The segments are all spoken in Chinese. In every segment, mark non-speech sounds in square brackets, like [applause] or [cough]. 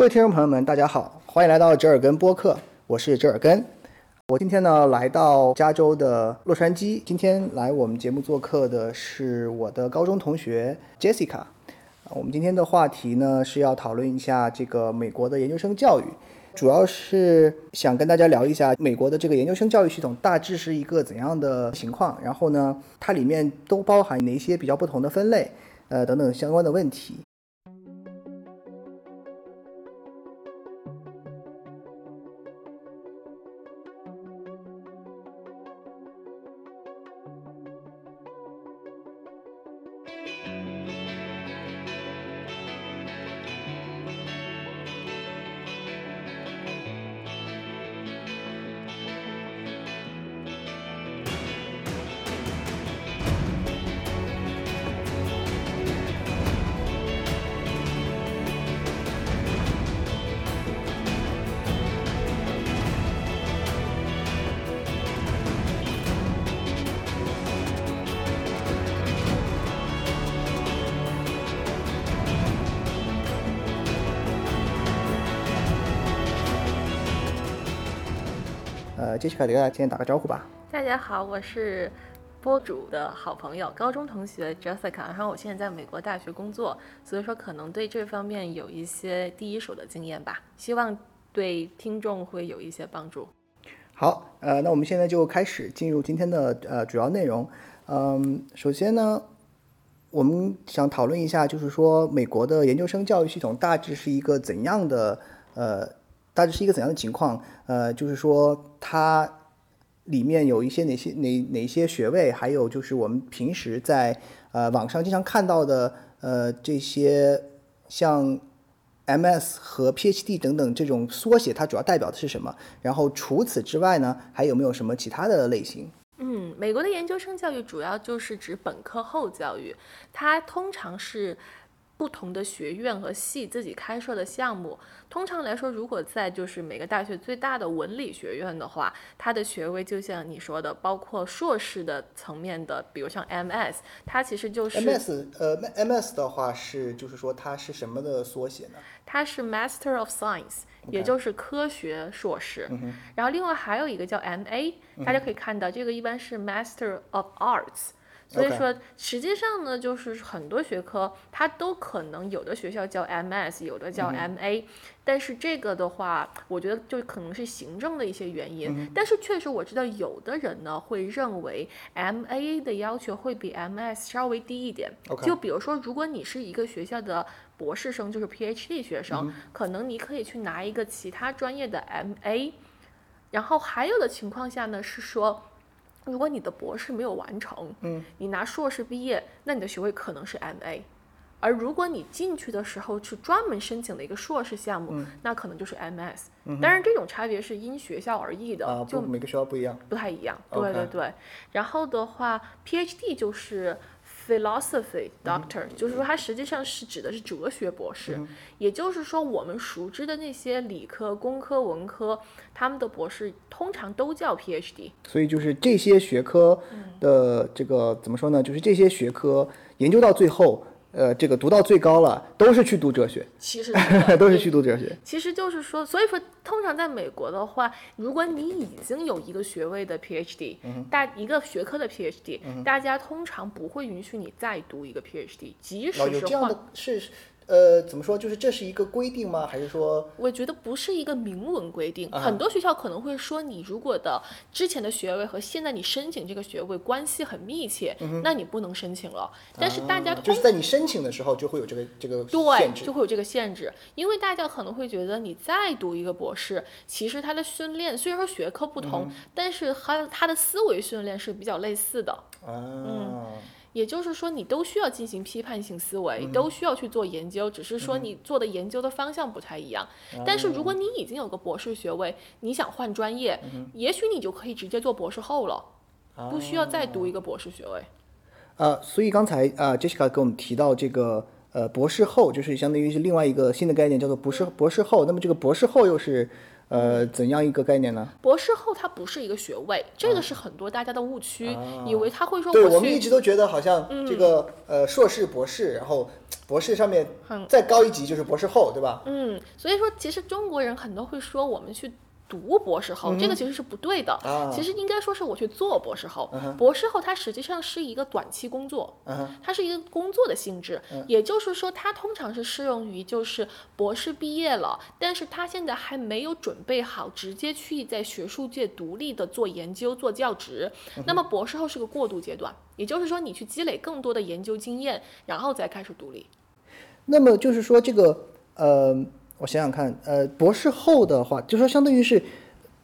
各位听众朋友们，大家好，欢迎来到折耳根播客，我是折耳根。我今天呢来到加州的洛杉矶，今天来我们节目做客的是我的高中同学 Jessica。我们今天的话题呢是要讨论一下这个美国的研究生教育，主要是想跟大家聊一下美国的这个研究生教育系统大致是一个怎样的情况，然后呢它里面都包含哪些比较不同的分类，呃等等相关的问题。呃，杰西卡给大家先打个招呼吧。大家好，我是播主的好朋友，高中同学 Jessica。然后我现在在美国大学工作，所以说可能对这方面有一些第一手的经验吧，希望对听众会有一些帮助。好，呃，那我们现在就开始进入今天的呃主要内容。嗯，首先呢，我们想讨论一下，就是说美国的研究生教育系统大致是一个怎样的呃。大致是一个怎样的情况？呃，就是说它里面有一些哪些哪哪些学位，还有就是我们平时在呃网上经常看到的呃这些像 MS 和 PhD 等等这种缩写，它主要代表的是什么？然后除此之外呢，还有没有什么其他的类型？嗯，美国的研究生教育主要就是指本科后教育，它通常是。不同的学院和系自己开设的项目，通常来说，如果在就是每个大学最大的文理学院的话，它的学位就像你说的，包括硕士的层面的，比如像 MS，它其实就是 MS，呃，MS 的话是就是说它是什么的缩写呢？它是 Master of Science，也就是科学硕士。然后另外还有一个叫 MA，大家可以看到这个一般是 Master of Arts。所以说，实际上呢，就是很多学科它都可能有的学校叫 MS，有的叫 MA，但是这个的话，我觉得就可能是行政的一些原因。但是确实我知道有的人呢会认为 MA 的要求会比 MS 稍微低一点。就比如说，如果你是一个学校的博士生，就是 PhD 学生，可能你可以去拿一个其他专业的 MA。然后还有的情况下呢是说。如果你的博士没有完成，嗯，你拿硕士毕业，那你的学位可能是 MA，而如果你进去的时候是专门申请的一个硕士项目，那可能就是 MS。当然，这种差别是因学校而异的，就每个学校不一样，不太一样。对对对。然后的话，PhD 就是。Philosophy Doctor，就是说它实际上是指的是哲学博士，也就是说我们熟知的那些理科、工科、文科，他们的博士通常都叫 PhD。所以就是这些学科的这个怎么说呢？就是这些学科研究到最后。呃，这个读到最高了，都是去读哲学。其实 [laughs] 都是去读哲学。其实就是说，所以说，通常在美国的话，如果你已经有一个学位的 PhD，大一个学科的 PhD，大家通常不会允许你再读一个 PhD，即使是换。是。呃，怎么说？就是这是一个规定吗？还是说？我觉得不是一个明文规定。很多学校可能会说，你如果的之前的学位和现在你申请这个学位关系很密切，那你不能申请了。但是大家就是在你申请的时候就会有这个这个对，就会有这个限制，因为大家可能会觉得你再读一个博士，其实他的训练虽然说学科不同，但是他他的思维训练是比较类似的。嗯。也就是说，你都需要进行批判性思维，都需要去做研究，只是说你做的研究的方向不太一样。但是如果你已经有个博士学位，你想换专业，也许你就可以直接做博士后了，不需要再读一个博士学位。呃，所以刚才啊，Jessica 给我们提到这个呃博士后，就是相当于是另外一个新的概念，叫做博士博士后。那么这个博士后又是呃，怎样一个概念呢？博士后它不是一个学位，这个是很多大家的误区，以为他会说对，我我们一直都觉得好像这个、呃硕士、博士，然后博士上面再高一级就是博士后，对吧？嗯，所以说其实中国人很多会说我们去。读博士后，这个其实是不对的。啊其实应该说是我去做博士后。博士后它实际上是一个短期工作，它是一个工作的性质。也就是说，它通常是适用于就是博士毕业了，但是他现在还没有准备好直接去在学术界独立的做研究、做教职。那么博士后是个过渡阶段，也就是说你去积累更多的研究经验，然后再开始独立。那么就是说这个呃，我想想看，呃，博士后的话，就说相当于是，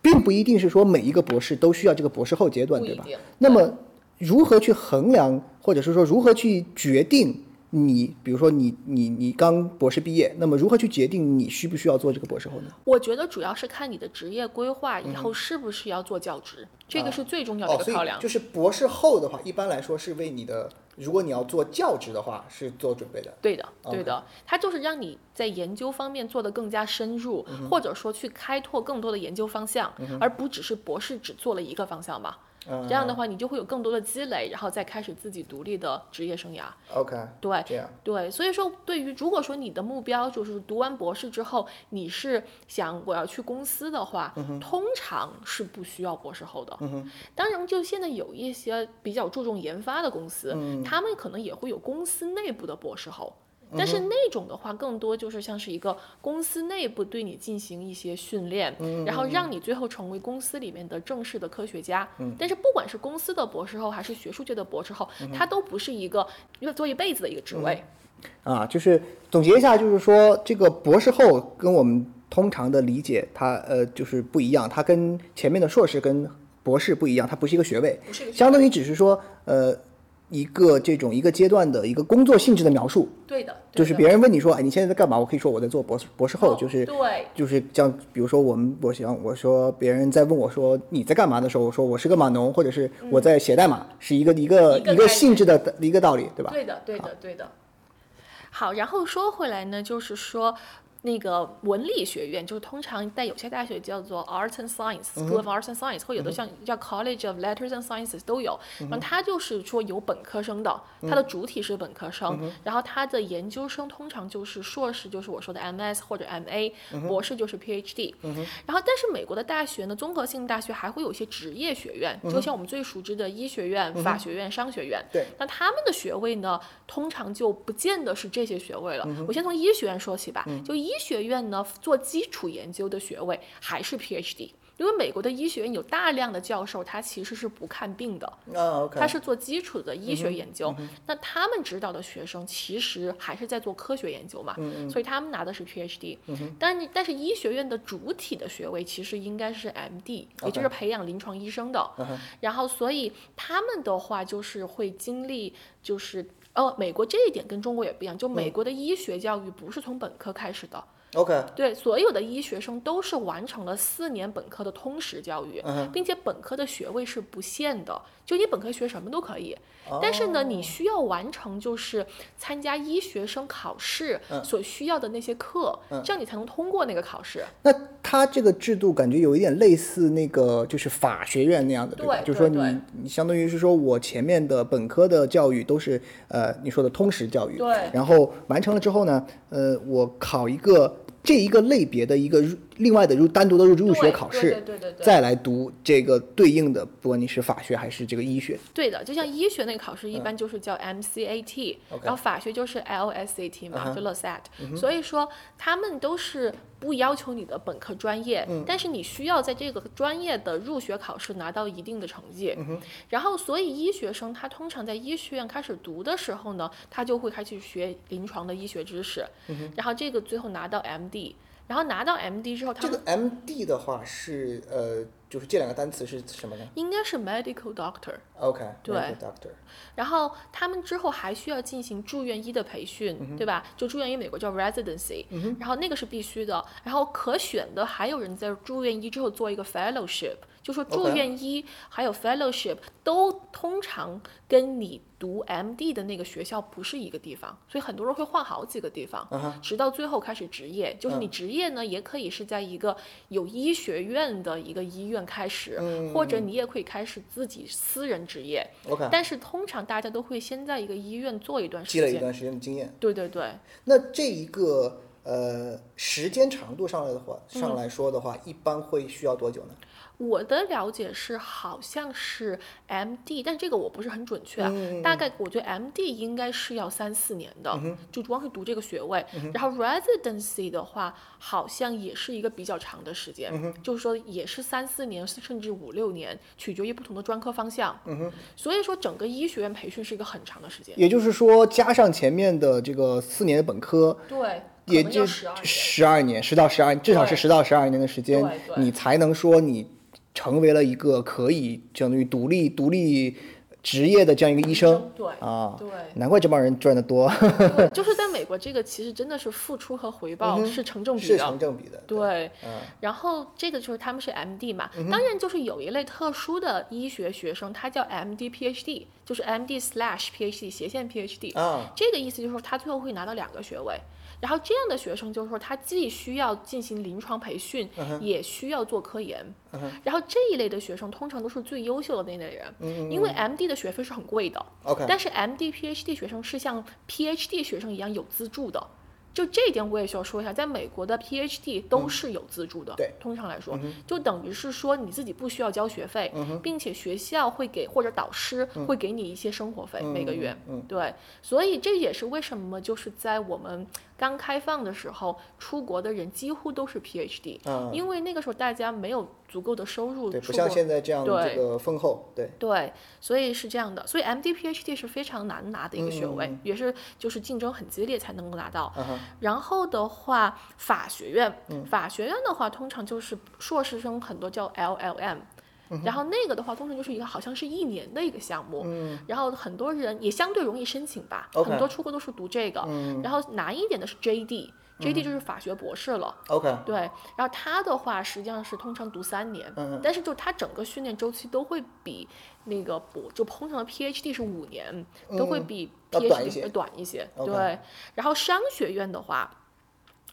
并不一定是说每一个博士都需要这个博士后阶段，对吧？那么如何去衡量，或者是说如何去决定你，比如说你你你刚博士毕业，那么如何去决定你需不需要做这个博士后呢？我觉得主要是看你的职业规划以后是不是要做教职，这个是最重要的一个考量。以就是博士后的话，一般来说是为你的，如果你要做教职的话，是做准备的。对的，对的，它就是让你在研究方面做得更加深入，或者说去开拓更多的研究方向，而不只是博士只做了一个方向嘛。这样的话，你就会有更多的积累，然后再开始自己独立的职业生涯。OK，对，这样。对，所以说，对于如果说你的目标就是读完博士之后，你是想我要去公司的话，通常是不需要博士后的。当然，就现在有一些比较注重研发的公司，他们可能也会有公司内部的博士后。但是那种的话，更多就是像是一个公司内部对你进行一些训练，然后让你最后成为公司里面的正式的科学家。但是不管是公司的博士后还是学术界的博士后，他都不是一个要做一辈子的一个职位。啊，就是总结一下，就是说这个博士后跟我们通常的理解，它呃就是不一样，它跟前面的硕士跟博士不一样，它不是一个学位，相当于只是说呃一个这种一个阶段的一个工作性质的描述，对的，对就是别人问你说，哎，你现在在干嘛？我可以说我在做博士博士后，哦就是对就是像比如说我们我想我说别人在问我说你在干嘛的时候，我说我是个码农，或者是我在写代码，是一个一个一个性质的一个道理，对吧？对的，对的，对的。好，然后说回来呢，就是说。那个文理学院就是通常在有些大学叫做 Arts and Science School of Arts and Science，或有的像叫 College of Letters and Sciences 都有。然后它就是说有本科生的，它的主体是本科生，然后它的研究生通常就是硕士，就是我说的 MS 或者 MA，博士就是 PhD。然后但是美国的大学呢，综合性大学还会有一些职业学院，就像我们最熟知的医学院、法学院、商学院。对，那他们的学位呢，通常就不见得是这些学位了。我先从医学院说起吧，就医学院呢，做基础研究的学位还是 PhD。因为美国的医学院有大量的教授，他其实是不看病的，他是做基础的医学研究。那他们指导的学生其实还是在做科学研究嘛，所以他们拿的是 PhD。但但是医学院的主体的学位其实应该是 MD，也就是培养临床医生的。然后所以他们的话就是会经历就是。哦，美国这一点跟中国也不一样，就美国的医学教育不是从本科开始的，OK，对，所有的医学生都是完成了四年本科的通识教育，并且本科的学位是不限的，就你本科学什么都可以。但是呢，你需要完成就是参加医学生考试所需要的那些课，这样你才能通过那个考试。那他这个制度感觉有一点类似那个就是法学院那样的，对吧？对就是说你你相当于是说我前面的本科的教育都是呃你说的通识教育，对。然后完成了之后呢，呃我考一个这一个类别的一个另外的入单独的入入学考试，对对对再来读这个对应的，不管你是法学还是这个医学，对的，就像医学那个考试一般就是叫 MCAT，、然后法学就是 LSAT 嘛，就 LSAT、所以说他们都是不要求你的本科专业，但是你需要在这个专业的入学考试拿到一定的成绩。然后，所以医学生他通常在医学院开始读的时候呢，他就会开始学临床的医学知识，然后这个最后拿到 MD。然后拿到 MD 之后，他这个 MD 的话是呃就是这两个单词是什么呢应该是 medical doctor。？OK，对 doctor，然后他们之后还需要进行住院医的培训，对吧？就住院医美国叫 residency，、然后那个是必须的。然后可选的还有人在住院医之后做一个 fellowship，就说住院医还有 fellowship 都通常跟你读 MD 的那个学校不是一个地方，所以很多人会换好几个地方，直到最后开始执业。就是你执业呢，也可以是在一个有医学院的一个医院开始，或者你也可以开始自己私人执业。OK，但是通常大家都会先在一个医院做一段时间。积累一段时间的经验。对对对，那这一个呃时间长度上来的话，上来说的话，一般会需要多久呢？我的了解是好像是 MD，但这个我不是很准确啊。大概我觉得 MD 应该是要三四年的，就光是读这个学位。然后 residency 的话，好像也是一个比较长的时间，就是说也是三四年甚至五六年，取决于不同的专科方向。所以说整个医学院培训是一个很长的时间。也就是说，加上前面的这个四年的本科，对，也就十二年。十到十二，至少是十到十二年的时间你才能说你成为了一个可以相当于独立独立职业的这样一个医生对啊。对。难怪这帮人赚得多，对，[laughs] 就是在美国，这个其实真的是付出和回报是成正比的是的。成正比的。对，嗯然后这个就是他们是 MD 嘛，当然就是有一类特殊的医学学生，他叫 MD PhD，就是 MD slash PhD 斜线 PhD，、啊，这个意思就是说他最后会拿到两个学位。然后这样的学生就是说，他既需要进行临床培训，也需要做科研。然后这一类的学生通常都是最优秀的那类人，因为 MD 的学费是很贵的，OK，但是 MD、PhD 学生是像 PhD 学生一样有资助的。就这一点我也需要说一下，在美国的 PhD 都是有资助的。对。通常来说，就等于是说你自己不需要交学费，并且学校会给或者导师会给你一些生活费、每个月。对，所以这也是为什么就是在我们刚开放的时候，出国的人几乎都是 PhD，、嗯，因为那个时候大家没有足够的收入对，不像现在这样对这个丰厚，对，对，所以是这样的，所以 MD、PhD 是非常难拿的一个学位，嗯。也是就是竞争很激烈才能够拿到。嗯然后的话，法学院，嗯。法学院的话，通常就是硕士生很多叫 LLM。然后那个的话，通常就是一个好像是一年的一个项目，然后很多人也相对容易申请吧很多出国都是读这个，然后难一点的是 JD，JD 就是法学博士了，，OK，对，然后他的话实际上是通常读三年，但是就他整个训练周期都会比那个博就通常的 PhD 是五年，都会比 PhD 短一些。会短一些。对，然后商学院的话。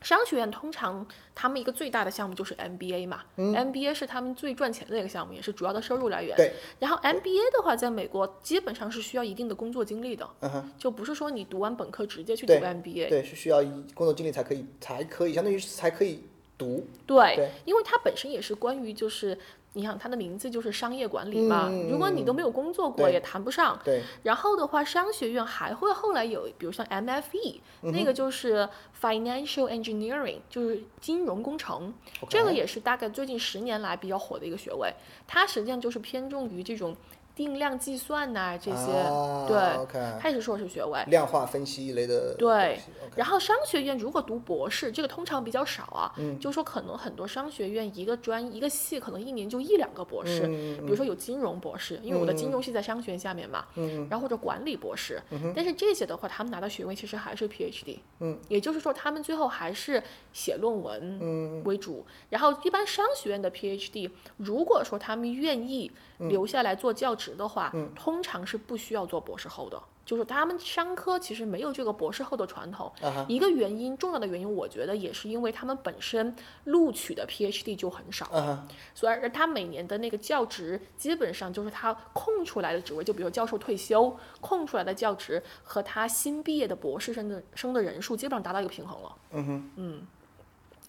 商学院通常他们一个最大的项目就是 MBA 嘛、m b a 是他们最赚钱的一个项目，也是主要的收入来源。对，然后 MBA 的话，在美国基本上是需要一定的工作经历的，就不是说你读完本科直接去读 MBA。对，是需要一工作经历才可以，才可以，相当于是才可以读，对，对因为它本身也是关于就是，你想它的名字就是商业管理嘛，如果你都没有工作过，也谈不上。对，然后的话，商学院还会后来有，比如像 MFE，、那个就是 Financial Engineering，就是金融工程。这个也是大概最近十年来比较火的一个学位，它实际上就是偏重于这种定量计算呐、这些，啊对它也是硕士学位。量化分析一类的对。然后商学院如果读博士，这个通常比较少啊，嗯。就是说可能很多商学院一个专一个系可能一年就一两个博士，嗯比如说有金融博士，因为我的金融系在商学院下面嘛，嗯然后或者管理博士，但是这些的话，他们拿到学位其实还是 PhD，嗯，也就是说他们最后还是写论文嗯为主，然后一般商学院的 PhD，如果说他们愿意嗯留下来做教职的话，通常是不需要做博士后的。就是他们商科其实没有这个博士后的传统，啊一个原因，重要的原因，我觉得也是因为他们本身录取的 PhD 就很少，啊，所以而他每年的那个教职基本上就是他空出来的职位，就比如教授退休空出来的教职和他新毕业的博士生的生的人数基本上达到一个平衡了。嗯哼，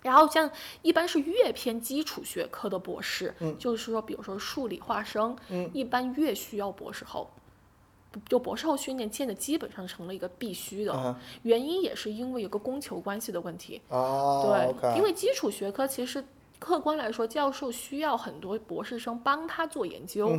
然后像一般是越偏基础学科的博士，就是说，比如说数理化生，一般越需要博士后。就博士后训练现在基本上成了一个必须的，原因也是因为有个供求关系的问题。啊对因为基础学科其实客观来说，教授需要很多博士生帮他做研究，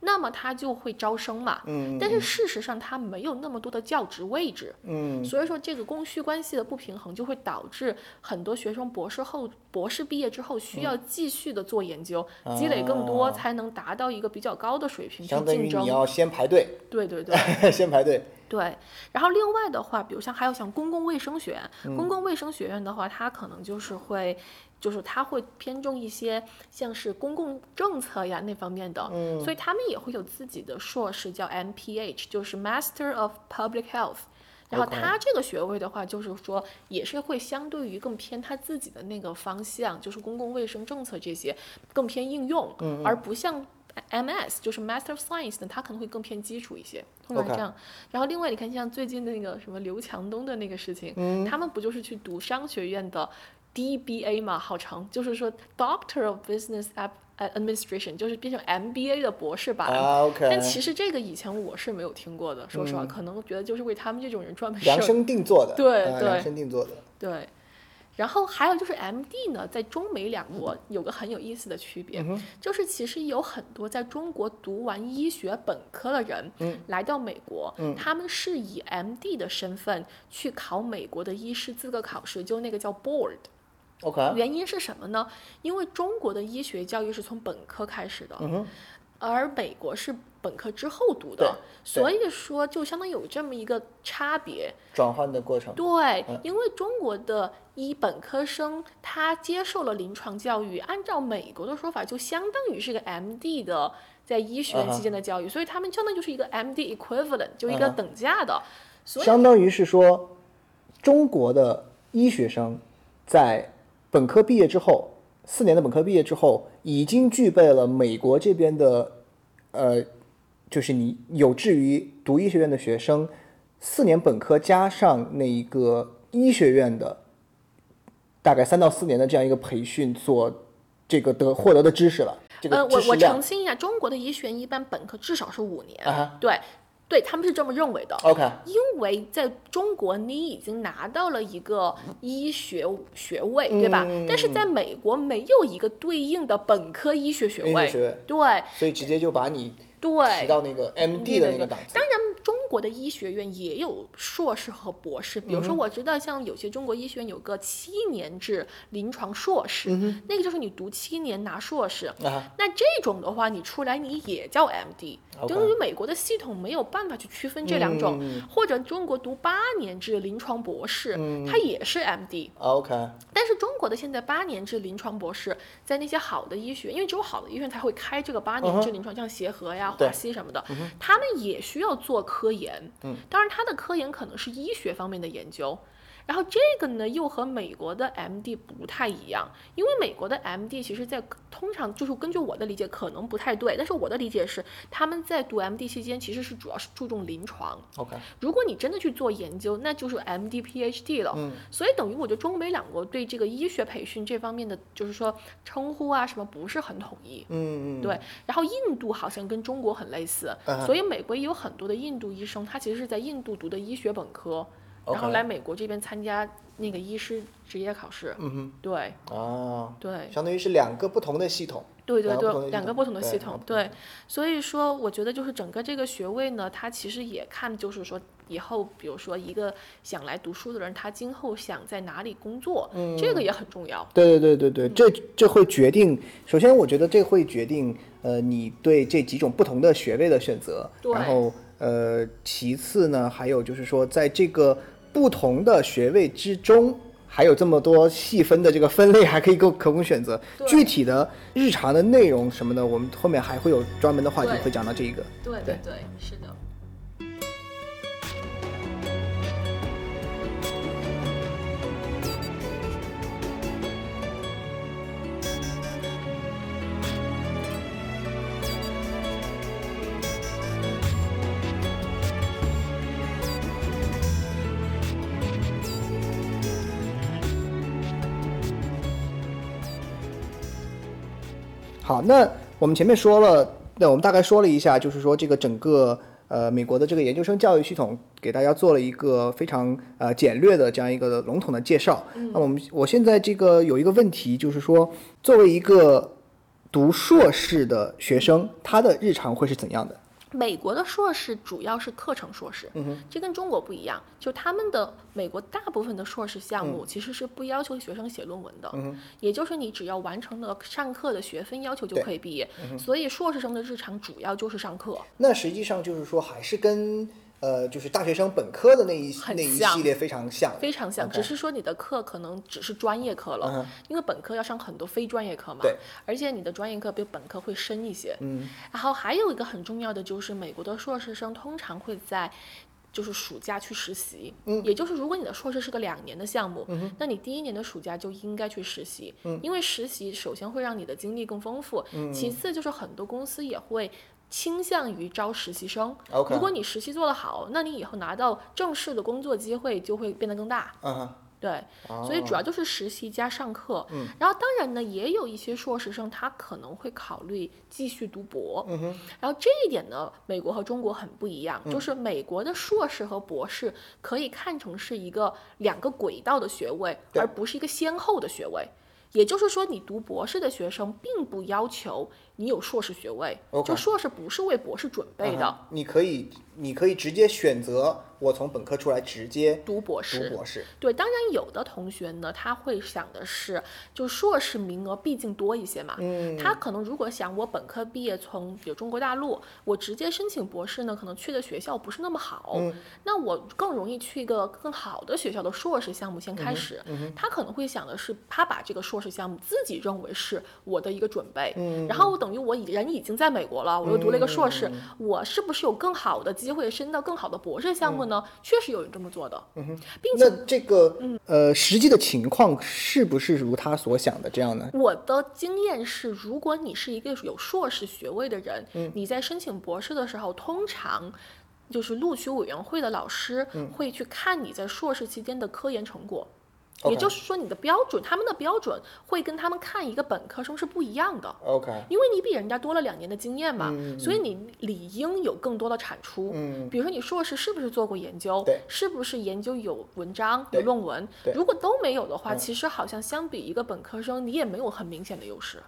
那么他就会招生嘛。嗯但是事实上，他没有那么多的教职位置，嗯所以说这个供需关系的不平衡，就会导致很多学生博士后、博士毕业之后需要继续的做研究，积累更多，啊才能达到一个比较高的水平去相当于竞争你。要先排队，对对对。[laughs] 先排队，对，然后另外的话，比如像还有像公共卫生学院，公共卫生学院的话，它可能就是会，就是他会偏重一些像是公共政策呀那方面的，嗯。所以他们也会有自己的硕士叫 MPH，就是 Master of Public Health。然后他这个学位的话，就是说也是会相对于更偏他自己的那个方向，就是公共卫生政策这些更偏应用，嗯而不像 MS 就是 Master of Science 呢，它可能会更偏基础一些，通常这样。然后另外你看，像最近的那个什么刘强东的那个事情，嗯。他们不就是去读商学院的 DBA 嘛，号称就是说 Doctor of Business App Administration，就是变成 MBA 的博士版。啊，OK，但其实这个以前我是没有听过的，说实话，可能觉得就是为他们这种人专门设量身定做的，对对。啊量身定做的。对，然后还有就是 MD 呢，在中美两国有个很有意思的区别，就是其实有很多在中国读完医学本科的人，来到美国，他们是以 MD 的身份去考美国的医师资格考试，就那个叫 Board。OK，原因是什么呢？因为中国的医学教育是从本科开始的，而美国是本科之后读的，所以说就相当于有这么一个差别。转换的过程。对，因为中国的医本科生他接受了临床教育，按照美国的说法，就相当于是个 MD 的在医学院期间的教育，所以他们相当于就是一个 MD equivalent，就一个等价的。所以相当于是说，中国的医学生在本科毕业之后，四年的本科毕业之后，已经具备了美国这边的，呃，就是你有志于读医学院的学生，四年本科加上那一个医学院的大概三到四年的这样一个培训所这个得获得的知识了。这呃，我我澄清一下，中国的医学院一般本科至少是五年，啊对，对他们是这么认为的。OK，因为在中国，你已经拿到了一个医学学位，对吧？但是在美国没有一个对应的本科医学学位，对所以直接就把你提。到那个 MD 的那个档次。当然，中国的医学院也有硕士和博士，比如嗯说我知道像有些中国医学院有个七年制临床硕士，那个就是你读七年拿硕士。那这种的话，你出来你也叫 MD，等于美国的系统没有办法去区分这两种，嗯或者中国读八年制临床博士，它也是 MD。OK，但是中国的现在八年制临床博士，在那些好的医学，因为只有好的医院才会开这个八年制临床，像协和呀、对华西什么的，他们也需要做科研。嗯，当然他的科研可能是医学方面的研究。然后这个呢，又和美国的 MD 不太一样，因为美国的 MD 其实在通常就是根据我的理解可能不太对，但是我的理解是他们在读 MD 期间其实是主要是注重临床，OK，如果你真的去做研究，那就是 MD、PhD 了。嗯，所以等于我觉得中美两国对这个医学培训这方面的，就是说称呼啊什么不是很统一。嗯。嗯，对，然后印度好像跟中国很类似，嗯。所以美国也有很多的印度医生，他其实是在印度读的医学本科，然后来美国这边参加那个医师职业考试。嗯哼，对哦，对相当于是两个不同的系统。对对对，两个不同的系统对，所以说我觉得就是整个这个学位呢，它其实也看就是说以后，比如说一个想来读书的人，他今后想在哪里工作，这个也很重要。对对对对对，这这会决定。首先，我觉得这会决定呃你对这几种不同的学位的选择。然后呃，其次呢，还有就是说，在这个不同的学位之中。还有这么多细分的这个分类，还可以够可供选择。具体的日常的内容什么的，我们后面还会有专门的话题会讲到这一个。对对对，是的。好，那我们前面说了，那我们大概说了一下，就是说这个整个呃美国的这个研究生教育系统，给大家做了一个非常呃简略的这样一个笼统的介绍。那我们我现在这个有一个问题，就是说作为一个读硕士的学生，他的日常会是怎样的？美国的硕士主要是课程硕士，这跟中国不一样。就他们的美国大部分的硕士项目其实是不要求学生写论文的，也就是你只要完成了上课的学分要求就可以毕业。所以硕士生的日常主要就是上课。那实际上就是说，还是跟呃，就是大学生本科的那一那一系列非常像，非常像，只是说你的课可能只是专业课了，因为本科要上很多非专业课嘛。对。而且你的专业课比本科会深一些。嗯。然后还有一个很重要的就是，美国的硕士生通常会在。就是暑假去实习，嗯，也就是如果你的硕士是个两年的项目，嗯，那你第一年的暑假就应该去实习，嗯，因为实习首先会让你的经历更丰富，嗯，其次就是很多公司也会倾向于招实习生。OK 如果你实习做得好，那你以后拿到正式的工作机会就会变得更大，对，所以主要就是实习加上课。嗯，然后当然呢，也有一些硕士生他可能会考虑继续读博。然后这一点呢，美国和中国很不一样，就是美国的硕士和博士可以看成是一个两个轨道的学位，而不是一个先后的学位。也就是说，你读博士的学生并不要求你有硕士学位就硕士不是为博士准备的。你可以你可以直接选择我从本科出来直接读博士。读博士，对，当然有的同学呢，他会想的是，就硕士名额毕竟多一些嘛，嗯，他可能如果想我本科毕业从比如中国大陆，我直接申请博士呢，可能去的学校不是那么好，嗯。那我更容易去一个更好的学校的硕士项目先嗯开始，他可能会想的是，他把这个硕士项目自己认为是我的一个准备，嗯。然后等于我已人已经在美国了，我又读了一个硕士，我是不是有更好的机会升到更好的博士项目呢？确实有人这么做的，嗯并且这个呃实际的情况是不是如他所想的这样呢？我的经验是，如果你是一个有硕士学位的人，嗯。你在申请博士的时候，通常就是录取委员会的老师嗯。会去看你在硕士期间的科研成果。也就是说，你的标准，他们的标准会跟他们看一个本科生是不一样的，OK，因为你比人家多了两年的经验嘛，嗯所以你理应有更多的产出。嗯比如说你硕士是不是做过研究对，是不是研究有文章、对有论文对？如果都没有的话，嗯其实好像相比一个本科生，你也没有很明显的优势。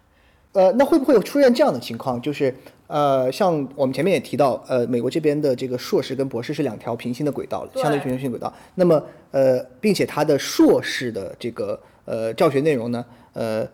呃，那会不会有出现这样的情况？就是呃，像我们前面也提到，呃，美国这边的这个硕士跟博士是两条平行的轨道，对相对平行轨道。那么呃，并且它的硕士的这个呃教学内容呢，呃，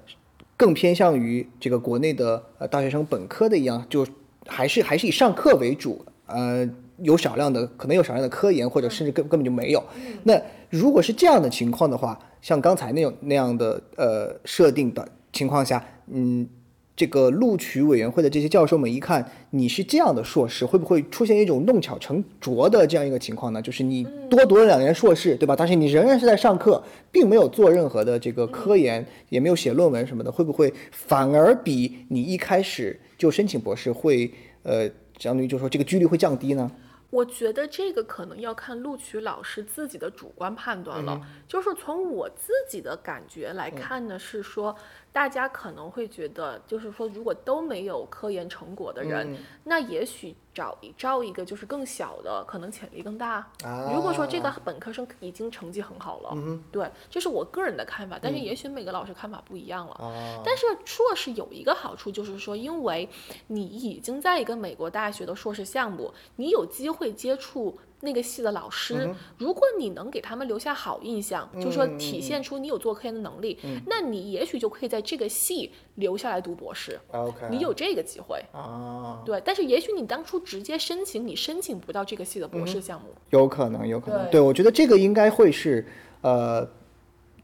更偏向于这个国内的呃大学生本科的一样，就还是还是以上课为主，呃。有少量的，可能有少量的科研，或者甚至根根本就没有。那如果是这样的情况的话，像刚才那种那样的呃设定的情况下，嗯，这个录取委员会的这些教授们一看你是这样的硕士，会不会出现一种弄巧成拙的这样一个情况呢？就是你多读了两年硕士，对吧？但是你仍然是在上课，并没有做任何的这个科研，也没有写论文什么的，会不会反而比你一开始就申请博士会呃，相当于就是说这个几率会降低呢？我觉得这个可能要看录取老师自己的主观判断了。就是从我自己的感觉来看呢，是说大家可能会觉得，就是说如果都没有科研成果的人，那也许找一招一个就是更小的，可能潜力更大。如果说这个本科生已经成绩很好了，对，这是我个人的看法，但是也许每个老师看法不一样了。但是硕士有一个好处，就是说，因为你已经在一个美国大学的硕士项目，你有机会接触那个系的老师。如果你能给他们留下好印象，就是说体现出你有做科研的能力，那你也许就可以在这个系留下来读博士。OK，你有这个机会，啊，对，但是也许你当初直接申请，你申请不到这个系的博士项目。有可能，有可能。对对，我觉得这个应该会是呃，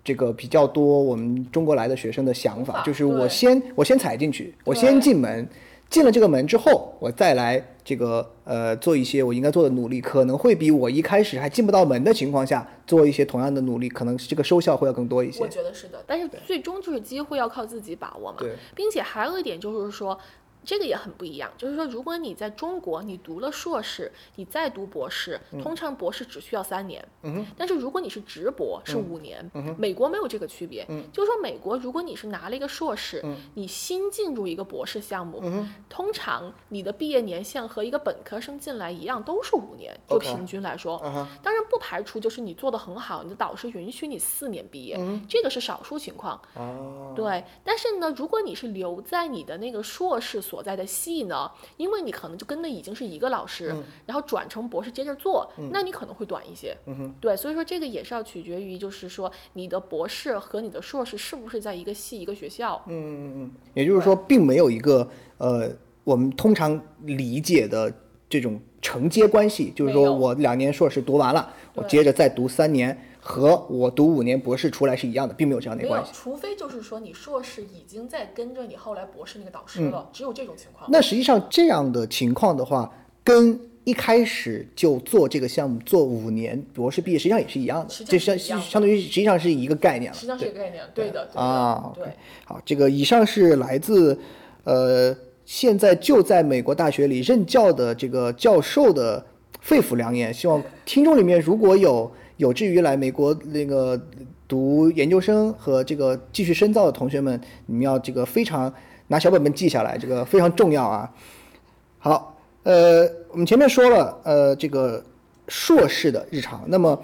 这个比较多我们中国来的学生的想法，就是我先我先踩进去，我先进门，进了这个门之后，我再来这个呃做一些我应该做的努力，可能会比我一开始还进不到门的情况下做一些同样的努力，可能这个收效会要更多一些我。觉得是的，但是最终就是机会要靠自己把握嘛。对，并且还有一点就是说，这个也很不一样，就是说，如果你在中国你读了硕士，你再读博士，通常博士只需要三年。嗯但是如果你是直博是五年，美国没有这个区别。就是说，美国如果你是拿了一个硕士，你新进入一个博士项目，通常你的毕业年限和一个本科生进来一样，都是五年，就平均来说。当然不排除就是你做的很好，你的导师允许你四年毕业，这个是少数情况。哦，对，但是呢，如果你是留在你的那个硕士所在的系呢，因为你可能就跟的已经是一个老师，然后转成博士接着做，那你可能会短一些。嗯对，所以说这个也是要取决于，就是说你的博士和你的硕士是不是在一个系一个学校。嗯嗯嗯，也就是说，并没有一个呃我们通常理解的这种承接关系，就是说我两年硕士读完了，我接着再读三年，和我读五年博士出来是一样的，并没有这样的关系。除非就是说你硕士已经在跟着你后来博士那个导师了，只有这种情况。那实际上这样的情况的话，跟一开始就做这个项目做五年博士毕业，实际上也是一样的，这相相当于实际上是一个概念了。实际上是一个概念，对的啊。对，好，这个以上是来自呃。现在就在美国大学里任教的这个教授的肺腑良言，希望听众里面如果有有志于来美国那个读研究生和这个继续深造的同学们，你们要这个非常拿小本本记下来，这个非常重要啊。好，呃，我们前面说了，呃，这个硕士的日常，那么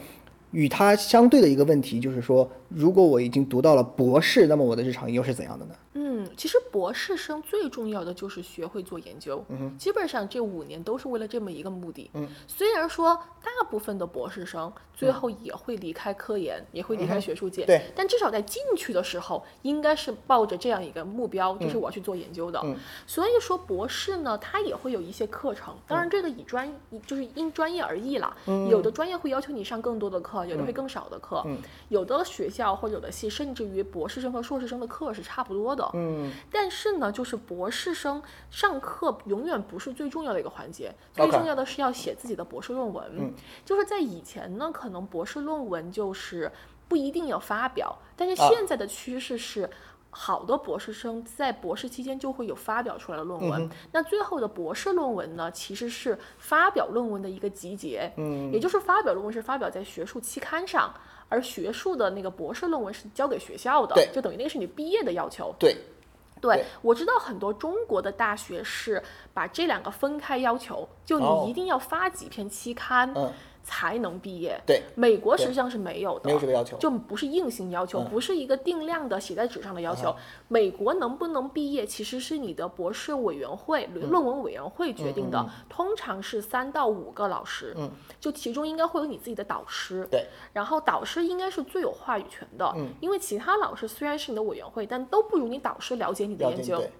与它相对的一个问题就是说，如果我已经读到了博士，那么我的日常又是怎样的呢？嗯，其实博士生最重要的就是学会做研究。嗯，基本上这五年都是为了这么一个目的。嗯，虽然说大部分的博士生最后也会离开科研，也会离开学术界。对。但至少在进去的时候，应该是抱着这样一个目标，就是我要去做研究的。嗯。所以说博士呢，他也会有一些课程。当然，这个以专就是因专业而异了。嗯。有的专业会要求你上更多的课，有的会更少的课。嗯。有的学校或者有的系，甚至于博士生和硕士生的课是差不多的。嗯，但是呢，就是博士生上课永远不是最重要的一个环节，最重要的是要写自己的博士论文。嗯，就是在以前呢，可能博士论文就是不一定要发表，但是现在的趋势是，好多博士生在博士期间就会有发表出来的论文。那最后的博士论文呢，其实是发表论文的一个集结。嗯，也就是发表论文是发表在学术期刊上。而学术的那个博士论文是交给学校的，就等于那个是你毕业的要求。对，对我知道很多中国的大学是把这两个分开要求，就你一定要发几篇期刊。才能毕业。对，美国实际上是没有的，没有这个要求，就不是硬性要求，不是一个定量的写在纸上的要求。美国能不能毕业，其实是你的博士委员会、论文委员会决定的，通常是三到五个老师，嗯，就其中应该会有你自己的导师，对，然后导师应该是最有话语权的，嗯，因为其他老师虽然是你的委员会，但都不如你导师了解你的研究。对，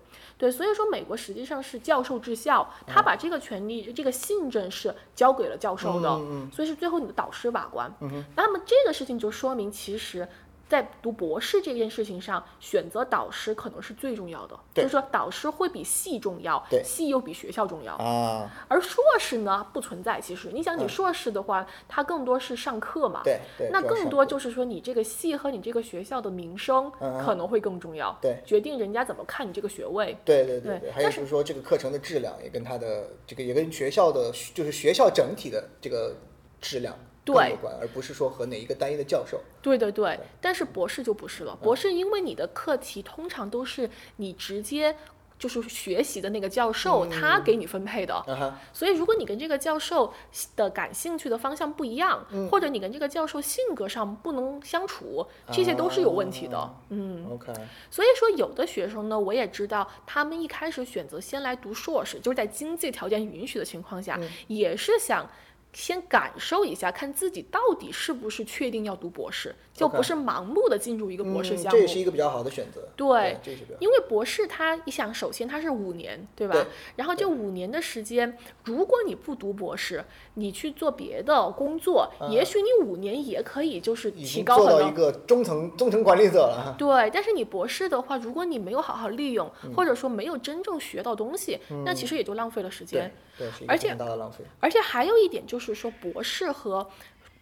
所以说美国实际上是教授治校，他把这个权利、这个信任是交给了教授的，所以是最后你的导师把关。那么这个事情就说明，其实。在读博士这件事情上，选择导师可能是最重要的，就是说导师会比系重要，系又比学校重要啊。而硕士呢，不存在。其实你想，你硕士的话，它更多是上课嘛，对，那更多就是说你这个系和你这个学校的名声可能会更重要，对，决定人家怎么看你这个学位。对对对对，还有就是说这个课程的质量也跟它的这个也跟学校的，就是学校整体的这个质量。对，有关，而不是说和哪一个单一的教授。对对对，但是博士就不是了。博士因为你的课题通常都是你直接就是学习的那个教授他给你分配的，所以如果你跟这个教授的感兴趣的方向不一样，或者你跟这个教授性格上不能相处，这些都是有问题的。嗯，OK。所以说有的学生呢，我也知道他们一开始选择先来读硕士，就是在经济条件允许的情况下，也是想。先感受一下，看自己到底是不是确定要读博士，就不是盲目的进入一个博士项目。这也是一个比较好的选择。对，因为博士他，你想，首先他是五年，对吧？对。然后这五年的时间，如果你不读博士，你去做别的工作，也许你五年也可以就是提高做到一个中层 [laughs] 中层管理者了。对，但是你博士的话，如果你没有好好利用，或者说没有真正学到东西，那其实也就浪费了时间。对，而且大的浪费。而且还有一点就是说，博士和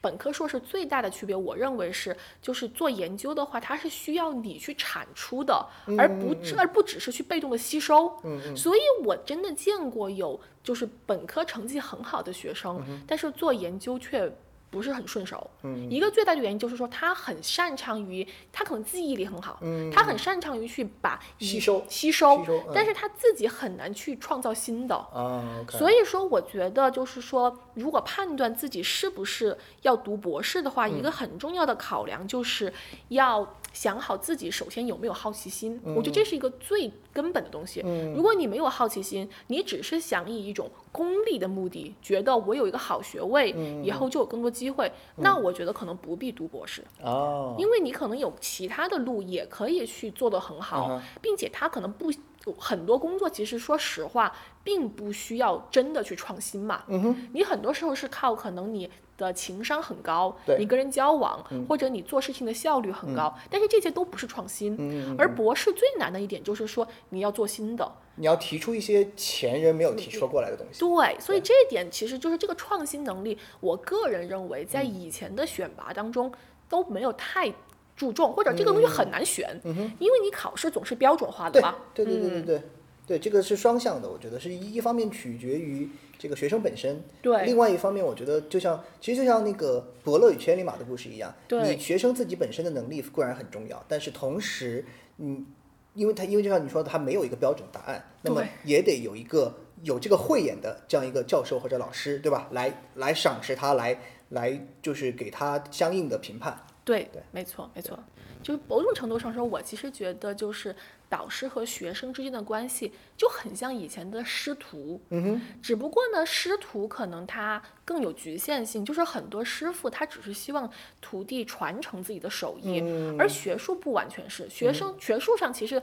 本科硕士最大的区别，我认为是，就是做研究的话，它是需要你去产出的，而不而不只是去被动的吸收。嗯嗯。所以我真的见过有就是本科成绩很好的学生，但是做研究却。不是很顺手，嗯，一个最大的原因就是说他很擅长于，他可能记忆力很好，嗯，他很擅长于去把吸收吸收，但是他自己很难去创造新的。啊。所以说，我觉得就是说，如果判断自己是不是要读博士的话，一个很重要的考量就是要想好自己首先有没有好奇心。我觉得这是一个最根本的东西。如果你没有好奇心，你只是想以一种功利的目的，觉得我有一个好学位，以后就有更多。机会，那我觉得可能不必读博士，哦，因为你可能有其他的路也可以去做得很好，嗯并且他可能不很多工作，其实说实话，并不需要真的去创新嘛。嗯哼，你很多时候是靠可能你的情商很高，你跟人交往，或者你做事情的效率很高，但是这些都不是创新。嗯而博士最难的一点就是说你要做新的，你要提出一些前人没有提出过来的东西。对，所以这一点其实就是这个创新能力，我个人认为在以前的选拔当中都没有太注重，或者这个东西很难选，因为你考试总是标准化的对嘛。对对对对。嗯对对，这个是双向的，我觉得是一一方面取决于这个学生本身，对另外一方面我觉得就像其实就像那个伯乐与千里马的故事一样，对你学生自己本身的能力固然很重要，但是同时，嗯，因为他因为就像你说的，他没有一个标准答案，那么也得有一个有这个慧眼的这样一个教授或者老师，对吧？来来赏识他，来来就是给他相应的评判。对对。没错没错，就是某种程度上说，我其实觉得就是导师和学生之间的关系就很像以前的师徒，嗯哼，只不过呢，师徒可能他更有局限性，就是很多师傅他只是希望徒弟传承自己的手艺，嗯。而学术不完全是，学生、学术上其实。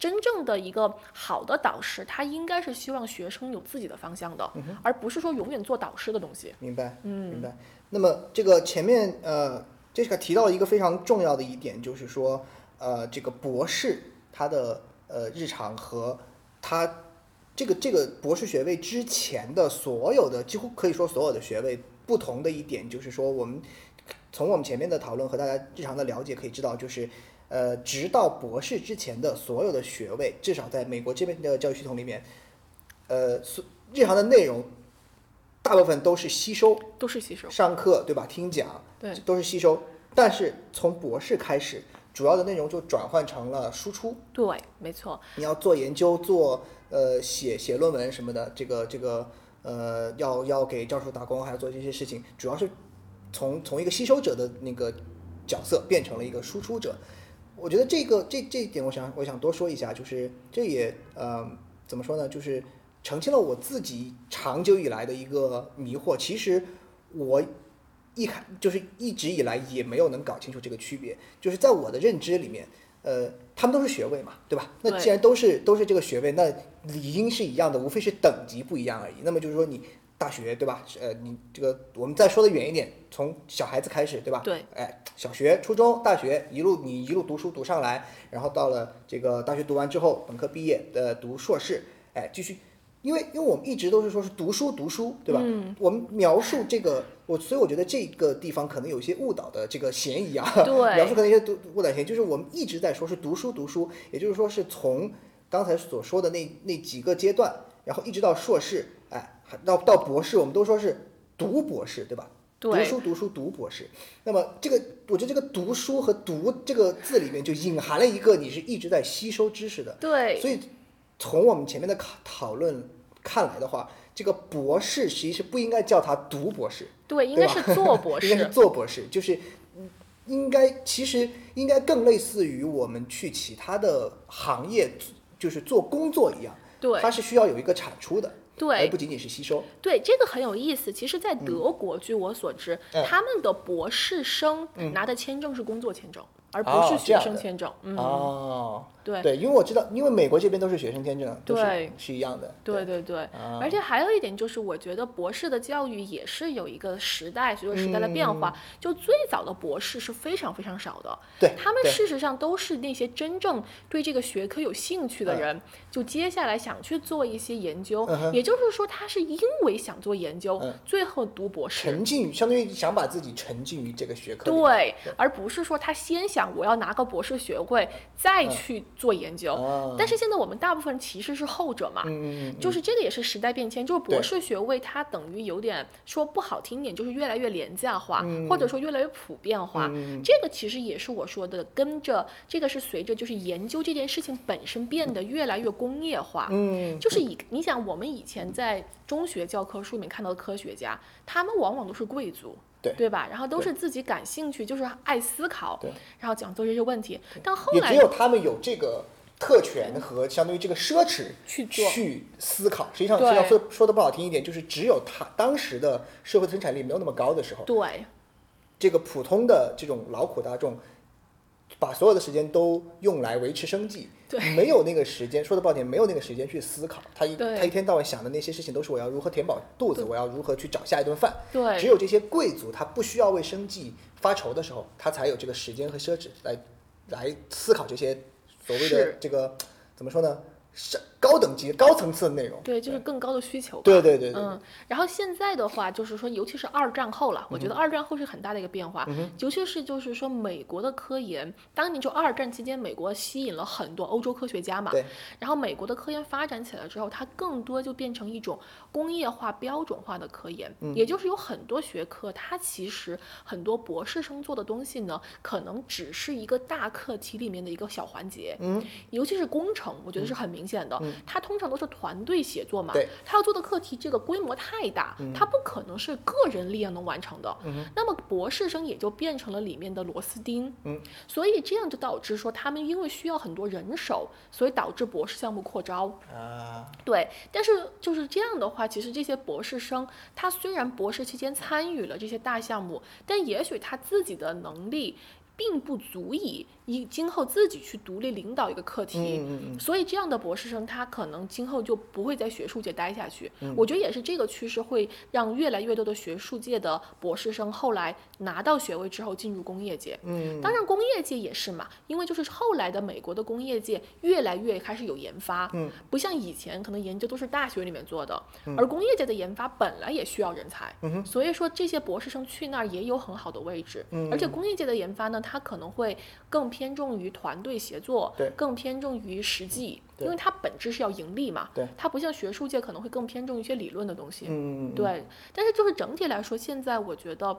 真正的一个好的导师，他应该是希望学生有自己的方向的，而不是说永远做导师的东西。明白，嗯，明白。那么这个前面呃这个提到一个非常重要的一点，就是说呃，这个博士他的呃日常和他这个这个博士学位之前的所有的几乎可以说所有的学位不同的一点，就是说我们从我们前面的讨论和大家日常的了解可以知道，就是呃，直到博士之前的所有的学位，至少在美国这边的教育系统里面，呃，所日常的内容大部分都是吸收。都是吸收。上课对吧？听讲，对都是吸收。但是从博士开始，主要的内容就转换成了输出。对，没错，你要做研究，做呃写写论文什么的，这个这个呃要要给教授打工，还要做这些事情，主要是从从一个吸收者的那个角色变成了一个输出者。我觉得这个这这一点，我想我想多说一下，就是这也呃怎么说呢，就是澄清了我自己长久以来的一个迷惑。其实我一开就是一直以来也没有能搞清楚这个区别，就是在我的认知里面，呃，他们都是学位嘛，对吧？那既然都是都是这个学位，那理应是一样的，无非是等级不一样而已。那么就是说你大学对吧？呃，你这个我们再说的远一点，从小孩子开始对吧？对，哎，小学、初中、大学一路你一路读书读上来，然后到了这个大学读完之后，本科毕业呃读硕士，哎，继续。因为因为我们一直都是说是读书读书，对吧？嗯我们描述这个，我所以我觉得这个地方可能有一些误导的这个嫌疑啊。对描述可能有些读误导嫌疑，就是我们一直在说是读书读书，也就是说是从刚才所说的那那几个阶段，然后一直到硕士，哎，还到到博士，我们都说是读博士，对吧？读书读书读博士，那么这个我觉得这个读书和读这个字里面就隐含了一个你是一直在吸收知识的，对，所以从我们前面的讨讨论看来的话，这个博士其实不应该叫他读博士，对，应该是做博士 [laughs] 应该是。做博士，就是嗯应该其实应该更类似于我们去其他的行业，就是做工作一样，对它是需要有一个产出的，对而对不仅仅是吸收。对，这个很有意思。其实，在德国，据我所知，嗯他们的博士生拿的签证是工作签证，而不哦是学生签证。嗯，哦，对对，因为我知道，因为美国这边都是学生签证，都是对是一样的。对对对，而且还有一点就是，我觉得博士的教育也是有一个时代，随着时代的变化，就最早的博士是非常非常少的。对对他们事实上都是那些真正对这个学科有兴趣的人，就接下来想去做一些研究。嗯也就是说，他是因为想做研究，嗯最后读博士。沉浸于，相当于想把自己沉浸于这个学科。对，而不是说他先想我要拿个博士学位，再嗯去做研究。哦但是现在我们大部分其实是后者嘛，就是这个也是时代变迁，就是博士学位它等于有点说不好听点，就是越来越廉价化，嗯或者说越来越普遍化。这个其实也是我说的，跟着这个是随着就是研究这件事情本身变得越来越工业化。嗯，就是以你想，我们以前在中学教科书里面看到的科学家，他们往往都是贵族。对对吧？然后都是自己感兴趣，就是爱思考，然后讲做这些问题。但后来也只有他们有这个特权和相当于这个奢侈去做去思考。实际上，实际上说说的不好听一点，就是只有他当时的社会生产力没有那么高的时候，对这个普通的这种劳苦大众，把所有的时间都用来维持生计，对没有那个时间，说的抱歉，没有那个时间去思考。他一他一天到晚想的那些事情，都是我要如何填饱肚子，我要如何去找下一顿饭。对只有这些贵族，他不需要为生计发愁的时候，他才有这个时间和奢侈来来思考这些所谓的这个怎么说呢？是高等级、高层次的内容。对，就是更高的需求吧。对对对对，嗯，然后现在的话，就是说，尤其是二战后了，我觉得二战后是很大的一个变化，嗯尤其是就是说，美国的科研，当年就二战期间，美国吸引了很多欧洲科学家嘛，对。然后美国的科研发展起来之后，它更多就变成一种工业化、标准化的科研，也就是有很多学科，它其实很多博士生做的东西呢，可能只是一个大课题里面的一个小环节，嗯，尤其是工程，我觉得是很明显的，它通常都是团队协作嘛，对，他要做的课题这个规模太大，他不可能是个人力量能完成的。那么博士生也就变成了里面的螺丝钉。嗯，所以这样就导致说他们因为需要很多人手，所以导致博士项目扩招。啊，对，但是就是这样的话，其实这些博士生他虽然博士期间参与了这些大项目，但也许他自己的能力。并不足以以今后自己去独立领导一个课题，嗯所以这样的博士生他可能今后就不会在学术界待下去。嗯。我觉得也是这个趋势会让越来越多的学术界的博士生后来拿到学位之后进入工业界。嗯，当然工业界也是嘛，因为就是后来的美国的工业界越来越开始有研发，嗯，不像以前可能研究都是大学里面做的，而工业界的研发本来也需要人才，嗯哼。所以说这些博士生去那儿也有很好的位置，嗯。而且工业界的研发呢，它可能会更偏重于团队协作，对更偏重于实际，因为它本质是要盈利嘛，对，它不像学术界可能会更偏重一些理论的东西，嗯嗯嗯，对，但是就是整体来说，现在我觉得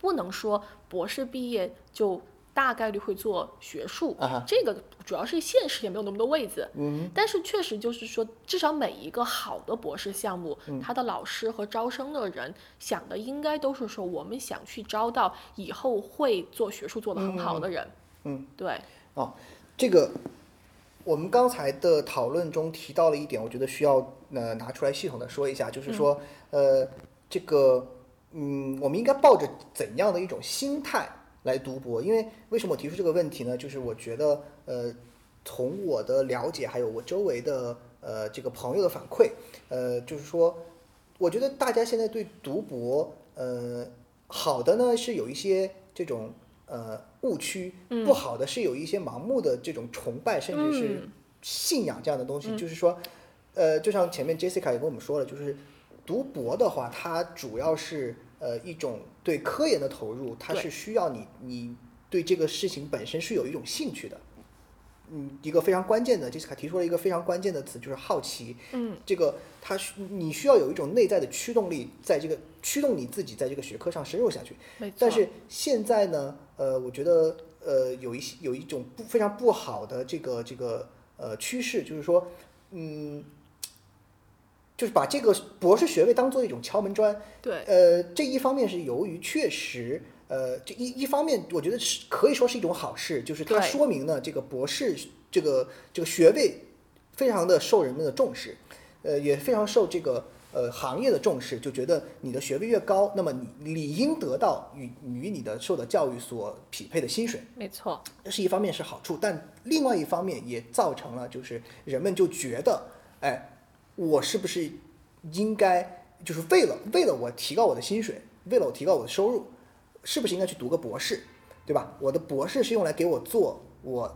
不能说博士毕业就大概率会做学术，这个主要是现实也没有那么多位子。嗯但是确实就是说，至少每一个好的博士项目，嗯他的老师和招生的人想的应该都是说，我们想去招到以后会做学术做得很好的人。嗯，对，哦，这个我们刚才的讨论中提到了一点，我觉得需要呃拿出来系统的说一下，就是说、呃这个嗯，我们应该抱着怎样的一种心态来读博？因为为什么我提出这个问题呢？就是我觉得呃，从我的了解，还有我周围的呃这个朋友的反馈，呃，就是说，我觉得大家现在对读博呃好的呢是有一些这种呃误区，不好的是有一些盲目的这种崇拜，甚至是嗯信仰这样的东西。就是说，呃，就像前面 Jessica 也跟我们说了，就是读博的话，它主要是呃一种对科研的投入，它是需要你你对这个事情本身是有一种兴趣的。嗯，一个非常关键的，Jessica 提出了一个非常关键的词，就是好奇。嗯，这个它需你需要有一种内在的驱动力，在这个驱动你自己在这个学科上深入下去。但是现在呢，呃，我觉得呃有一些有一种不非常不好的这个这个呃趋势，就是说，嗯，就是把这个博士学位当做一种敲门砖。对，呃，这一方面是由于确实，呃，这一一方面我觉得是可以说是一种好事，就是它说明呢这个博士这个这个学位非常的受人们的重视，呃，也非常受这个呃行业的重视，就觉得你的学位越高，那么你理应得到与与你的受的教育所匹配的薪水。没错。这是一方面是好处，但另外一方面也造成了就是人们就觉得，哎，我是不是应该就是为了为了我提高我的薪水，为了我提高我的收入，是不是应该去读个博士，对吧？我的博士是用来给我做我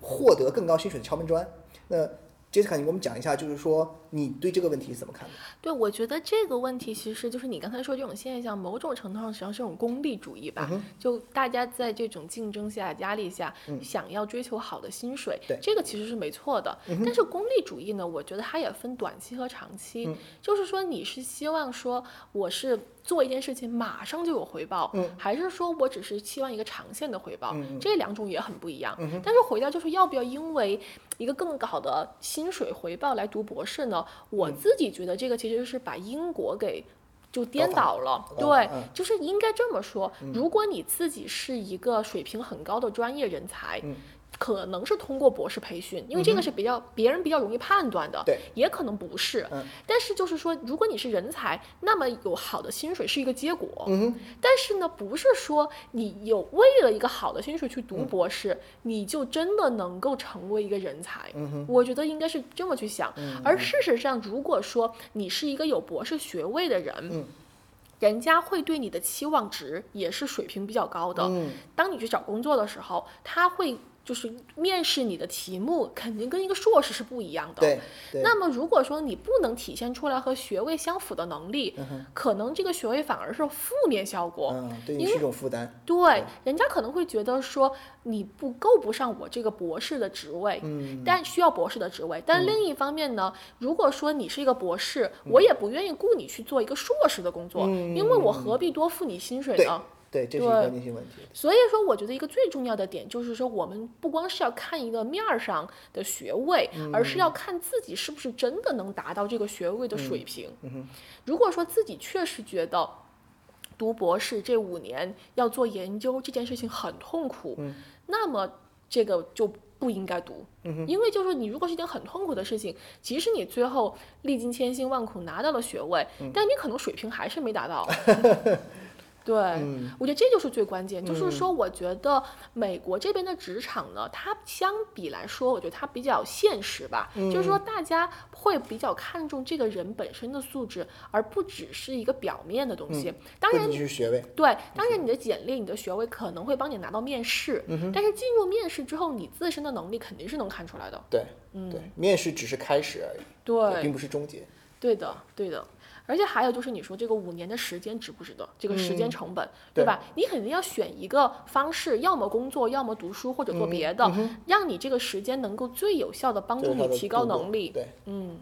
获得更高薪水的敲门砖。那杰斯卡，你给我们讲一下，就是说你对这个问题是怎么看的？对，我觉得这个问题其实就是你刚才说这种现象，某种程度上实际上是一种功利主义吧。嗯就大家在这种竞争下、压力下，想要追求好的薪水，这个其实是没错的。但是功利主义呢，我觉得它也分短期和长期。嗯就是说，你是希望说我是做一件事情马上就有回报，嗯还是说我只是期望一个长线的回报？这两种也很不一样。嗯但是回到就是要不要因为一个更好的薪水回报来读博士呢？我嗯自己觉得这个其实是把因果给。就颠倒了，哦对，嗯就是应该这么说。如果你自己是一个水平很高的专业人才，嗯可能是通过博士培训，因为这个是比较别人比较容易判断的，对，也可能不是。嗯，但是就是说，如果你是人才，那么有好的薪水是一个结果。嗯但是呢，不是说你有为了一个好的薪水去读嗯博士，你就真的能够成为一个人才。嗯我觉得应该是这么去想。而事实上，如果说你是一个有博士学位的人，嗯人家会对你的期望值也是水平比较高的。嗯当你去找工作的时候，他会就是面试你的题目肯定跟一个硕士是不一样的。对对，那么如果说你不能体现出来和学位相符的能力，可能这个学位反而是负面效果。嗯，对你因是一种负担。对，人家可能会觉得说你不够不上我这个博士的职位，嗯但需要博士的职位。但另一方面呢，如果说你是一个博士，嗯我也不愿意雇你去做一个硕士的工作，因为我何必多付你薪水对呢？对，这是一个对关键性问题。所以说，我觉得一个最重要的点就是说，我们不光是要看一个面儿上的学位，而是要看自己是不是真的能达到这个学位的水平。如果说自己确实觉得读博士这五年要做研究这件事情很痛苦，那么这个就不应该读。因为就是你如果是一件很痛苦的事情，即使你最后历经千辛万苦拿到了学位，但你可能水平还是没达到。[laughs] 对，我觉得这就是最关键。就是说，我觉得美国这边的职场呢，它相比来说，我觉得它比较现实吧。就是说，大家会比较看重这个人本身的素质，而不只是一个表面的东西。当然不仅，是学位，对，当然你的简历、你的学位可能会帮你拿到面试，但是进入面试之后，你自身的能力肯定是能看出来的。对对，面试只是开始而已，对，并不是终结。对的，对的。而且还有就是，你说这个五年的时间值不值得？这个时间成本，对吧？你肯定要选一个方式，要么工作，要么读书，或者做别的，让你这个时间能够最有效的帮助你提高能力。对，嗯，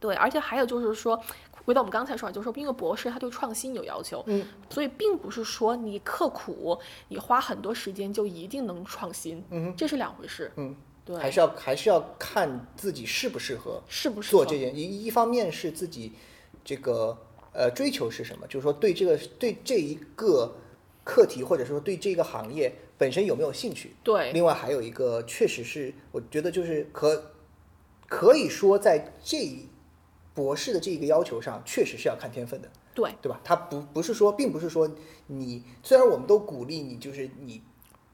对，而且还有就是说，回到我们刚才说的，就是说，因为博士他对创新有要求，嗯，所以并不是说你刻苦，你花很多时间就一定能创新，嗯这是两回事，嗯，对，还是要还是要看自己适不适合适不适合做这件。一一方面是自己这个呃追求是什么，就是说对这个对这一个课题或者说对这个行业本身有没有兴趣。对，另外还有一个，确实是我觉得就是可可以说在这一博士的这一个要求上，确实是要看天分的。对，对吧？他不不是说，并不是说你虽然我们都鼓励你，就是你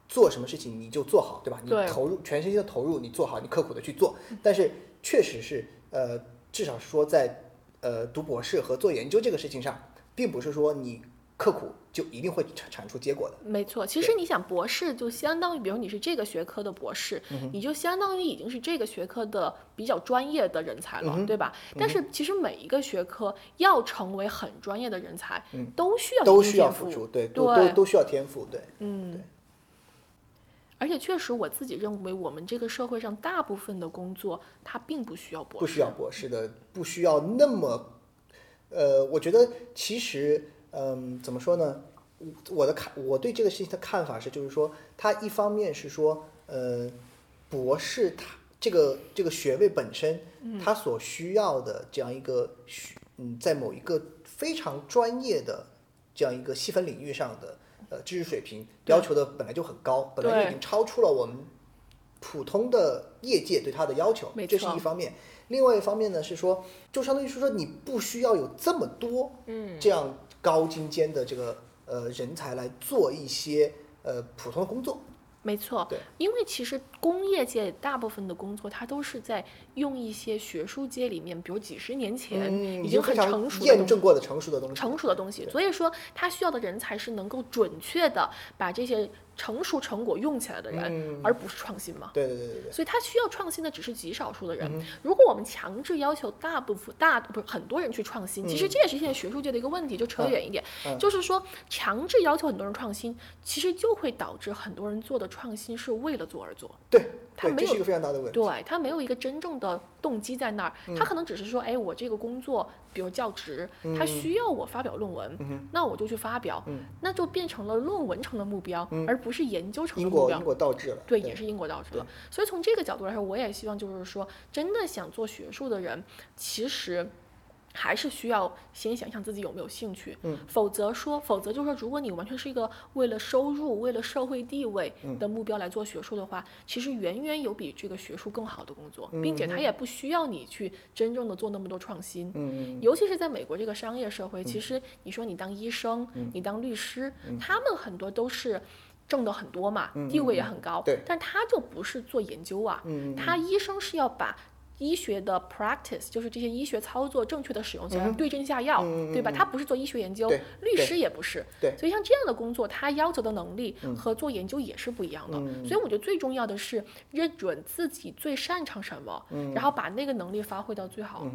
做什么事情你就做好，对吧？你投入全身心的投入，你做好，你刻苦的去做。但是确实是，呃，至少说在呃读博士和做研究这个事情上，并不是说你刻苦就一定会产产出结果的。没错，其实你想博士就相当于，比如你是这个学科的博士，嗯你就相当于已经是这个学科的比较专业的人才了，嗯对吧？但是其实每一个学科要成为很专业的人才，嗯。都需要都需要付出，对，对。都都需要天赋，对，嗯。而且确实，我自己认为，我们这个社会上大部分的工作，它并不需要博士，不需要博士的，不需要那么，呃，我觉得其实，嗯，怎么说呢？我的看，我对这个事情的看法是，就是说，它一方面是说，呃，博士他这个这个学位本身，它所需要的这样一个需，嗯，在某一个非常专业的这样一个细分领域上的呃知识水平要求的本来就很高，本来就已经超出了我们普通的业界对他的要求，这是一方面。另外一方面呢是说，就相当于是说你不需要有这么多嗯，这样高精尖的这个呃人才来做一些呃普通的工作。没错，因为其实工业界大部分的工作，它都是在用一些学术界里面，比如几十年前、嗯，已经很成熟验证过的成熟的东西。成熟的东西，所以说他需要的人才是能够准确的把这些成熟成果用起来的人，嗯而不是创新嘛。对对对对对。所以他需要创新的只是极少数的嗯人。如果我们强制要求大部分大不是很多人去创新，其实这也是现在学术界的一个问题。就扯远一点，就是说强制要求很多人创新，其实就会导致很多人做的创新是为了做而做。对，他没有一个非常大的问题。对他没有一个真正的动机在那儿，他可能只是说，哎，我这个工作，比如教职，他需要我发表论文，那我就去发表，那就变成了论文成了目标，而不是研究成了目标因果因。果倒置了。对，也是因果倒置了。所以从这个角度来说，我也希望就是说，真的想做学术的人，其实还是需要先想想自己有没有兴趣。嗯，否则说，否则就是说，如果你完全是一个为了收入、为了社会地位的目标来做学术的话，其实远远有比这个学术更好的工作，并且它也不需要你去真正的做那么多创新。嗯尤其是在美国这个商业社会，其实你说你当医生，你当律师，他们很多都是。挣的很多嘛，地位也很高，对。但他就不是做研究啊，他医生是要把医学的 practice，就是这些医学操作正确的使用起来，对症下药，对吧？他不是做医学研究，律师也不是，对所以像这样的工作，他要求的能力和做研究也是不一样的。所以我觉得最重要的是认准自己最擅长什么，然后把那个能力发挥到最好。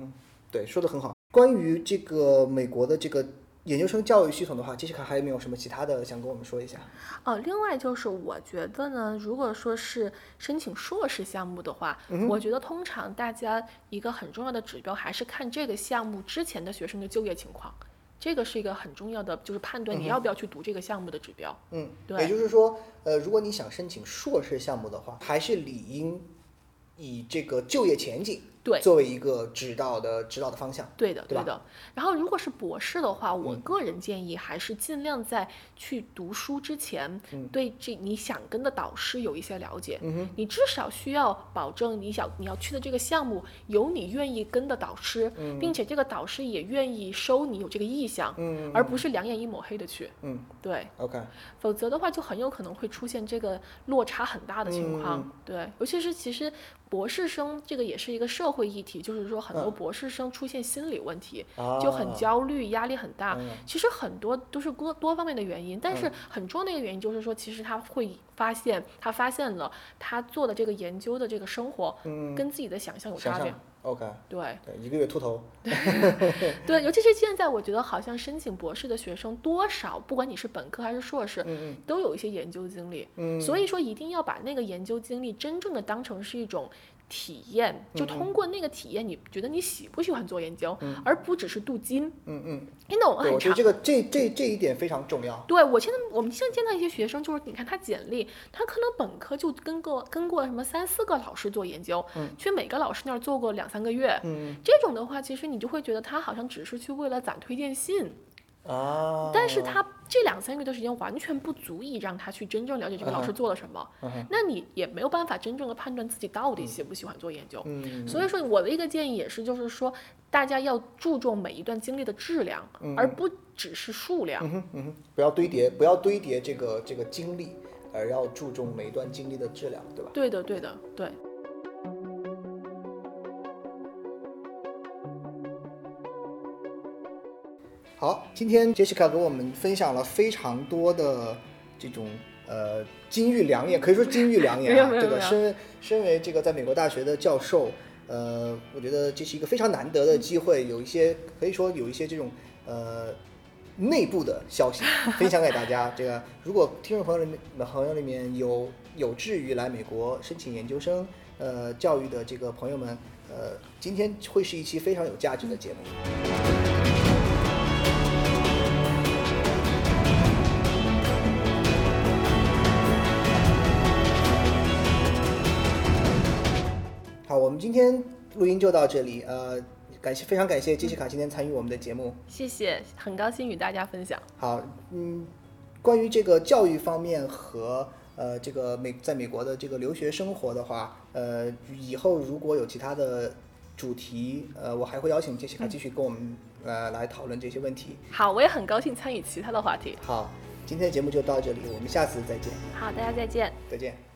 对，说的很好。关于这个美国的这个研究生教育系统的话，杰西卡还有没有什么其他的想跟我们说一下？哦，另外就是我觉得呢，如果说是申请硕士项目的话，我觉得通常大家一个很重要的指标还是看这个项目之前的学生的就业情况，这个是一个很重要的，就是判断你要不要去读这个项目的指标。嗯，对也就是说，呃，如果你想申请硕士项目的话，还是理应以这个就业前景对作为一个指导的指导的方向。对的，对吧的。然后，如果是博士的话，我个人建议还是尽量在去读书之前，对这你想跟的导师有一些了解。你至少需要保证你想你要去的这个项目有你愿意跟的导师，并且这个导师也愿意收你有这个意向，而不是两眼一抹黑的去。嗯对，，OK，否则的话就很有可能会出现这个落差很大的情况。嗯对，尤其是其实博士生这个也是一个社会议题，就是说很多博士生出现心理问题，就很啊焦虑、压力很大。嗯其实很多都是多多方面的原因，但是很重要的一个原因就是说，其实他会发现，他发现了他做的这个研究的这个生活，跟自己的想象有差别。，OK，对。对，一个月秃头，对，[laughs] 尤其是现在，我觉得好像申请博士的学生多少，不管你是本科还是硕士，嗯都有一些研究经历。嗯。所以说一定要把那个研究经历真正的当成是一种体验，嗯就通过那个体验，你觉得你喜不喜欢做研究，而不只是镀金。嗯嗯，因为我们，很常我觉得这个这这这一点非常重要。对我现在，我们现在见到一些学生，就是你看他简历，他可能本科就跟过跟过什么三四个老师做研究，去每个老师那儿做过两三个月，嗯。这种的话，其实你就会觉得他好像只是去为了攒推荐信，啊，但是他这两三个月的时间完全不足以让他去真正了解这个老师做了什么，那你也没有办法真正的判断自己到底喜不喜欢做研究。嗯所以说，我的一个建议也是，就是说，大家要注重每一段经历的质量，而不只是数量。嗯哼嗯哼，不要堆叠，不要堆叠这个这个经历，而要注重每一段经历的质量，对吧？对的，对的，对。好，今天 Jessica 给我们分享了非常多的这种呃金玉良言，可以说金玉良言啊。[laughs] 这个身为身为这个在美国大学的教授，呃，我觉得这是一个非常难得的机会，有一些可以说有一些这种呃内部的消息分享给大家。这个如果听众朋友里面朋友里面有有志于来美国申请研究生呃教育的这个朋友们，呃，今天会是一期非常有价值的节目。今天录音就到这里。呃，感谢非常感谢杰西卡今天参与我们的节目。谢谢，很高兴与大家分享。好，嗯，关于这个教育方面和呃这个美在美国的这个留学生活的话，呃，以后如果有其他的主题，呃，我还会邀请杰西卡继续跟我们呃来讨论这些问题。好，我也很高兴参与其他的话题。好，今天的节目就到这里，我们下次再见，好，大家再见。再见。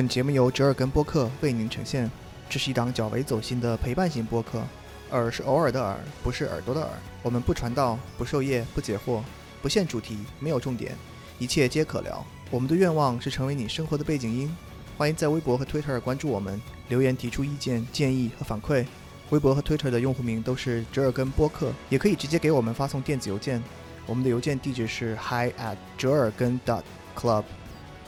本节目由折耳根播客为您呈现。这是一档较为走心的陪伴型播客，耳是偶尔的耳，不是耳朵的耳。我们不传道，不授业，不解惑，不限主题，没有重点，一切皆可聊。我们的愿望是成为你生活的背景音。欢迎在微博和 Twitter 关注我们，留言提出意见、建议和反馈。微博和 Twitter 的用户名都是折耳根播客，也可以直接给我们发送电子邮件。我们的邮件地址是 hi at 折耳根 dot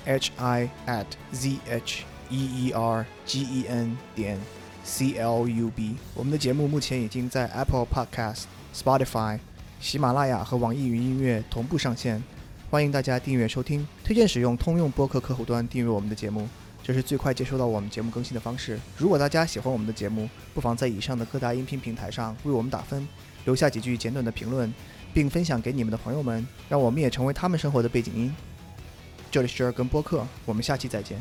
h i a t z h e e r g e n 点 c l u b。我们的节目目前已经在 Apple Podcast、Spotify、喜马拉雅和网易云音乐同步上线，欢迎大家订阅收听。推荐使用通用播客客户端订阅我们的节目。这是最快接收到我们节目更新的方式。如果大家喜欢我们的节目，不妨在以上的各大音频平台上为我们打分，留下几句简短的评论，并分享给你们的朋友们，让我们也成为他们生活的背景音。这里是二根播客，我们下期再见。